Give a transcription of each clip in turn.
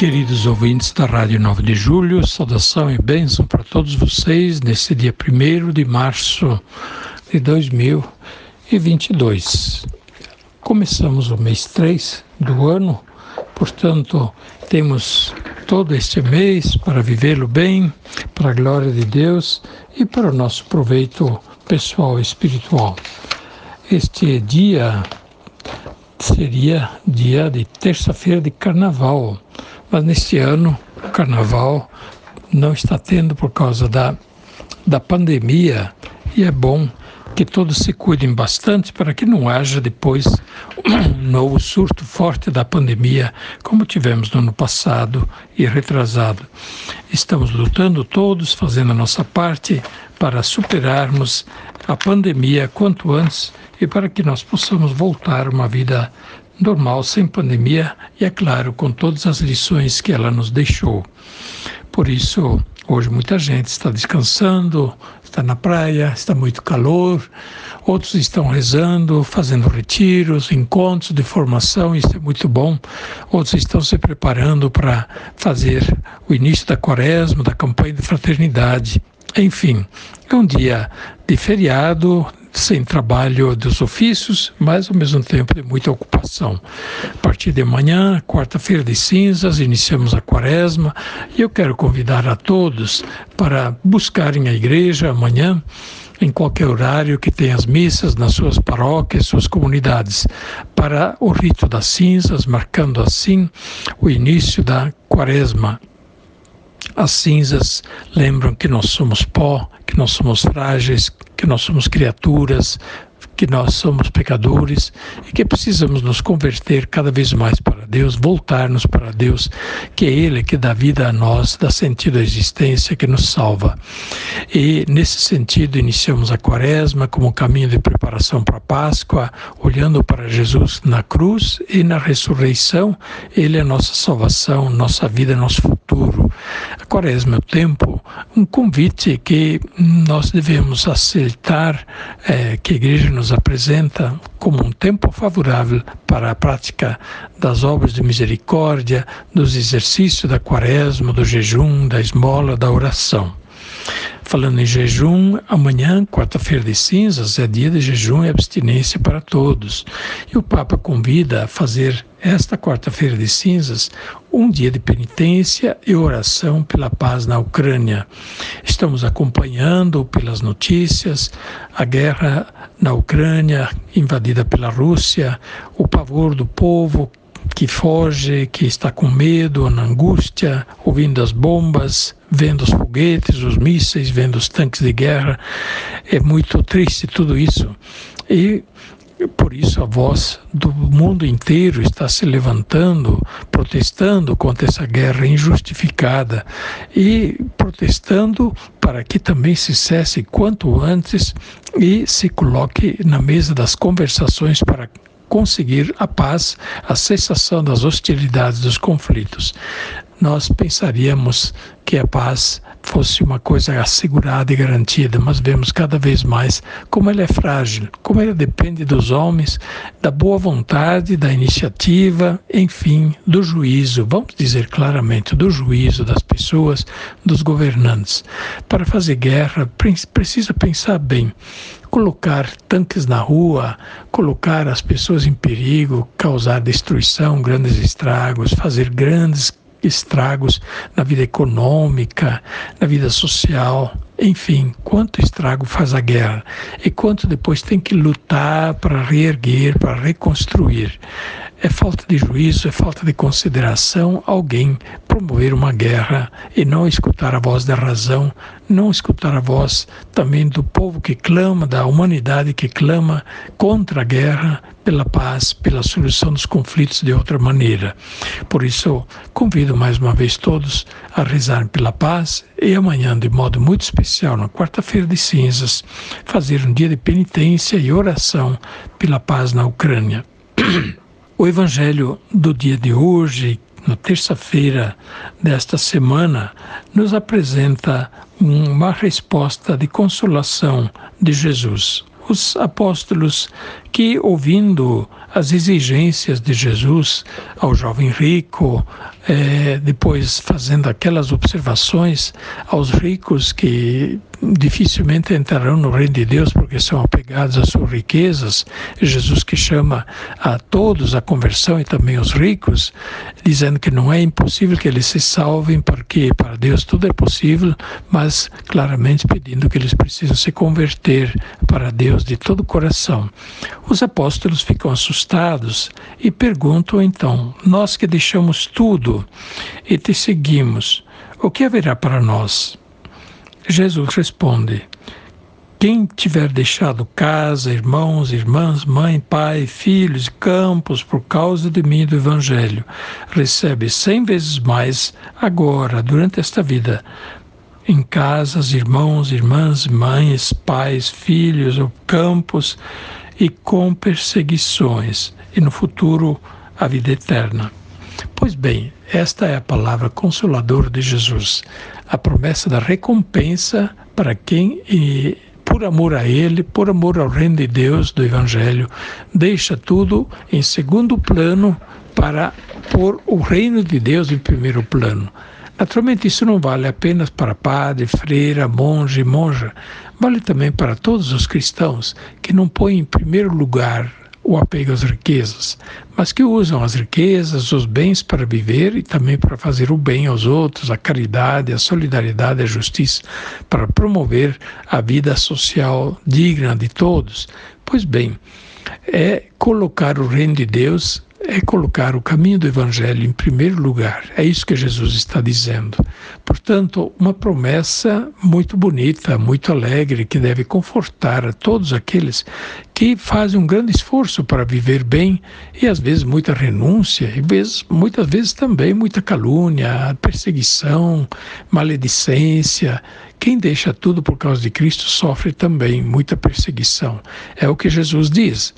Queridos ouvintes da Rádio 9 de Julho, saudação e bênção para todos vocês nesse dia 1 de março de 2022. Começamos o mês 3 do ano, portanto, temos todo este mês para vivê-lo bem, para a glória de Deus e para o nosso proveito pessoal e espiritual. Este dia seria dia de terça-feira de carnaval mas neste ano o carnaval não está tendo por causa da, da pandemia e é bom que todos se cuidem bastante para que não haja depois um novo surto forte da pandemia, como tivemos no ano passado e retrasado. Estamos lutando todos, fazendo a nossa parte para superarmos a pandemia quanto antes e para que nós possamos voltar a uma vida normal, sem pandemia e, é claro, com todas as lições que ela nos deixou. Por isso, hoje muita gente está descansando, está na praia, está muito calor, outros estão rezando, fazendo retiros, encontros de formação, isso é muito bom. Outros estão se preparando para fazer o início da quaresma, da campanha de fraternidade. Enfim, é um dia de feriado, sem trabalho dos ofícios, mas ao mesmo tempo de muita ocupação. A partir de amanhã, quarta-feira de cinzas, iniciamos a quaresma e eu quero convidar a todos para buscarem a igreja amanhã em qualquer horário que tenha as missas nas suas paróquias, suas comunidades, para o rito das cinzas, marcando assim o início da quaresma. As cinzas lembram que nós somos pó, que nós somos frágeis, que nós somos criaturas, que nós somos pecadores e que precisamos nos converter cada vez mais para Deus, voltar-nos para Deus, que é Ele que dá vida a nós, dá sentido à existência, que nos salva. E nesse sentido iniciamos a Quaresma como caminho de preparação para a Páscoa, olhando para Jesus na cruz e na ressurreição. Ele é a nossa salvação, nossa vida, nosso futuro. Quaresma é o tempo, um convite que nós devemos aceitar, é, que a Igreja nos apresenta como um tempo favorável para a prática das obras de misericórdia, dos exercícios da quaresma, do jejum, da esmola, da oração. Falando em jejum, amanhã, quarta-feira de cinzas, é dia de jejum e abstinência para todos. E o Papa convida a fazer esta quarta-feira de cinzas um dia de penitência e oração pela paz na Ucrânia. Estamos acompanhando pelas notícias a guerra na Ucrânia, invadida pela Rússia, o pavor do povo que foge, que está com medo, na angústia, ouvindo as bombas, vendo os foguetes, os mísseis, vendo os tanques de guerra. É muito triste tudo isso. E por isso a voz do mundo inteiro está se levantando, protestando contra essa guerra injustificada e protestando para que também se cesse quanto antes e se coloque na mesa das conversações para conseguir a paz, a cessação das hostilidades, dos conflitos. Nós pensaríamos que a paz fosse uma coisa assegurada e garantida, mas vemos cada vez mais como ela é frágil, como ela depende dos homens, da boa vontade, da iniciativa, enfim, do juízo, vamos dizer claramente, do juízo das pessoas, dos governantes. Para fazer guerra, precisa pensar bem colocar tanques na rua, colocar as pessoas em perigo, causar destruição, grandes estragos, fazer grandes estragos na vida econômica, na vida social, enfim, quanto estrago faz a guerra e quanto depois tem que lutar para reerguer, para reconstruir. É falta de juízo, é falta de consideração alguém promover uma guerra e não escutar a voz da razão, não escutar a voz também do povo que clama, da humanidade que clama contra a guerra, pela paz, pela solução dos conflitos de outra maneira. Por isso, convido mais uma vez todos a rezar pela paz e amanhã, de modo muito especial, na quarta-feira de cinzas, fazer um dia de penitência e oração pela paz na Ucrânia. O Evangelho do dia de hoje, na terça-feira desta semana, nos apresenta uma resposta de consolação de Jesus. Os apóstolos que, ouvindo as exigências de Jesus ao jovem rico, é, depois fazendo aquelas observações aos ricos que dificilmente entrarão no reino de Deus porque são apegados às suas riquezas. Jesus que chama a todos à conversão e também os ricos, dizendo que não é impossível que eles se salvem porque para Deus tudo é possível, mas claramente pedindo que eles precisam se converter para Deus de todo o coração. Os apóstolos ficam assustados e perguntam então: Nós que deixamos tudo e te seguimos, o que haverá para nós? Jesus responde: quem tiver deixado casa, irmãos, irmãs, mãe, pai, filhos, campos por causa de mim e do Evangelho, recebe cem vezes mais agora, durante esta vida, em casas, irmãos, irmãs, mães, pais, filhos ou campos, e com perseguições, e no futuro a vida eterna. Pois bem, esta é a palavra consoladora de Jesus, a promessa da recompensa para quem, e, por amor a Ele, por amor ao reino de Deus, do Evangelho, deixa tudo em segundo plano para pôr o reino de Deus em primeiro plano. Naturalmente, isso não vale apenas para padre, freira, monge, monja, vale também para todos os cristãos que não põem em primeiro lugar o apego às riquezas, mas que usam as riquezas, os bens para viver e também para fazer o bem aos outros, a caridade, a solidariedade, a justiça, para promover a vida social digna de todos. Pois bem, é colocar o reino de Deus é colocar o caminho do Evangelho em primeiro lugar. É isso que Jesus está dizendo. Portanto, uma promessa muito bonita, muito alegre, que deve confortar a todos aqueles que fazem um grande esforço para viver bem e às vezes muita renúncia, e vezes, muitas vezes também muita calúnia, perseguição, maledicência. Quem deixa tudo por causa de Cristo sofre também muita perseguição. É o que Jesus diz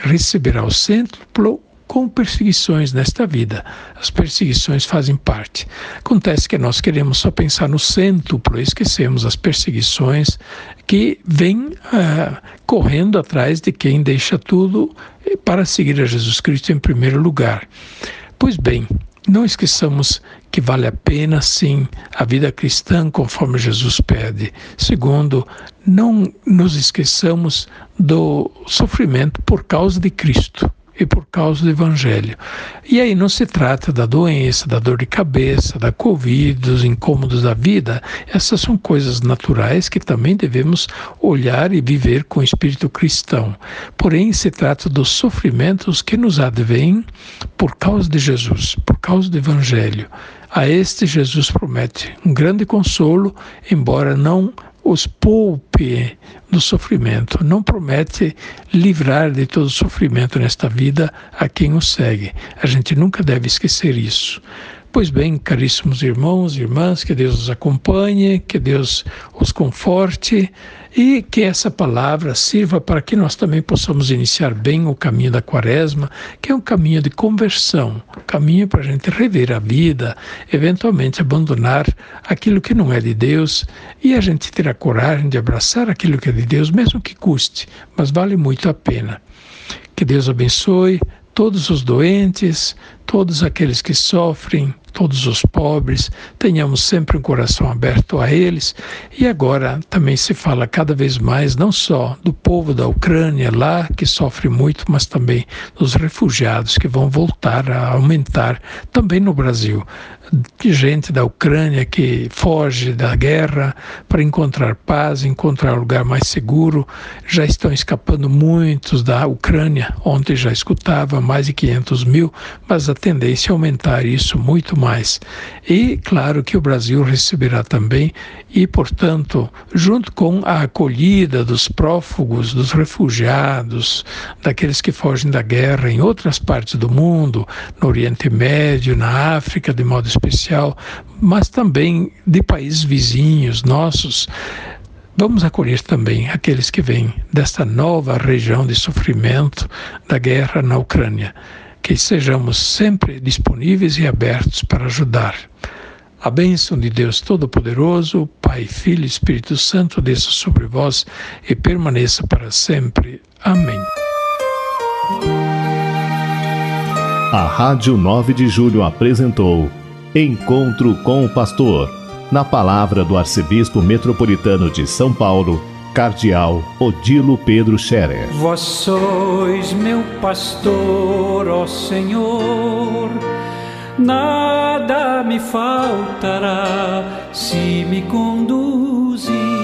receberá o cêntuplo com perseguições nesta vida. As perseguições fazem parte. Acontece que nós queremos só pensar no cêntuplo esquecemos as perseguições que vêm uh, correndo atrás de quem deixa tudo para seguir a Jesus Cristo em primeiro lugar. Pois bem, não esqueçamos que vale a pena, sim, a vida cristã conforme Jesus pede. Segundo, não nos esqueçamos do sofrimento por causa de Cristo e por causa do Evangelho. E aí não se trata da doença, da dor de cabeça, da Covid, dos incômodos da vida. Essas são coisas naturais que também devemos olhar e viver com o espírito cristão. Porém, se trata dos sofrimentos que nos advêm por causa de Jesus, por causa do Evangelho. A este Jesus promete um grande consolo, embora não os poupe do sofrimento. Não promete livrar de todo sofrimento nesta vida a quem o segue. A gente nunca deve esquecer isso. Pois bem, caríssimos irmãos e irmãs, que Deus os acompanhe, que Deus os conforte e que essa palavra sirva para que nós também possamos iniciar bem o caminho da quaresma, que é um caminho de conversão, caminho para a gente rever a vida, eventualmente abandonar aquilo que não é de Deus e a gente ter a coragem de abraçar aquilo que é de Deus, mesmo que custe, mas vale muito a pena. Que Deus abençoe todos os doentes, todos aqueles que sofrem, todos os pobres, tenhamos sempre um coração aberto a eles. E agora também se fala cada vez mais não só do povo da Ucrânia lá, que sofre muito, mas também dos refugiados que vão voltar a aumentar também no Brasil. De gente da Ucrânia que foge da guerra para encontrar paz, encontrar um lugar mais seguro. Já estão escapando muitos da Ucrânia. Ontem já escutava mais de 500 mil, mas a tendência é aumentar isso muito mais. E claro que o Brasil receberá também, e portanto, junto com a acolhida dos prófugos, dos refugiados, daqueles que fogem da guerra em outras partes do mundo, no Oriente Médio, na África de modo especial, mas também de países vizinhos nossos. Vamos acolher também aqueles que vêm desta nova região de sofrimento da guerra na Ucrânia que sejamos sempre disponíveis e abertos para ajudar. A bênção de Deus Todo-Poderoso, Pai, Filho e Espírito Santo, desça sobre vós e permaneça para sempre. Amém. A Rádio 9 de Julho apresentou Encontro com o Pastor, na palavra do Arcebispo Metropolitano de São Paulo Cardeal Odilo Pedro Scherer. Vós sois meu pastor, ó Senhor, nada me faltará se me conduzir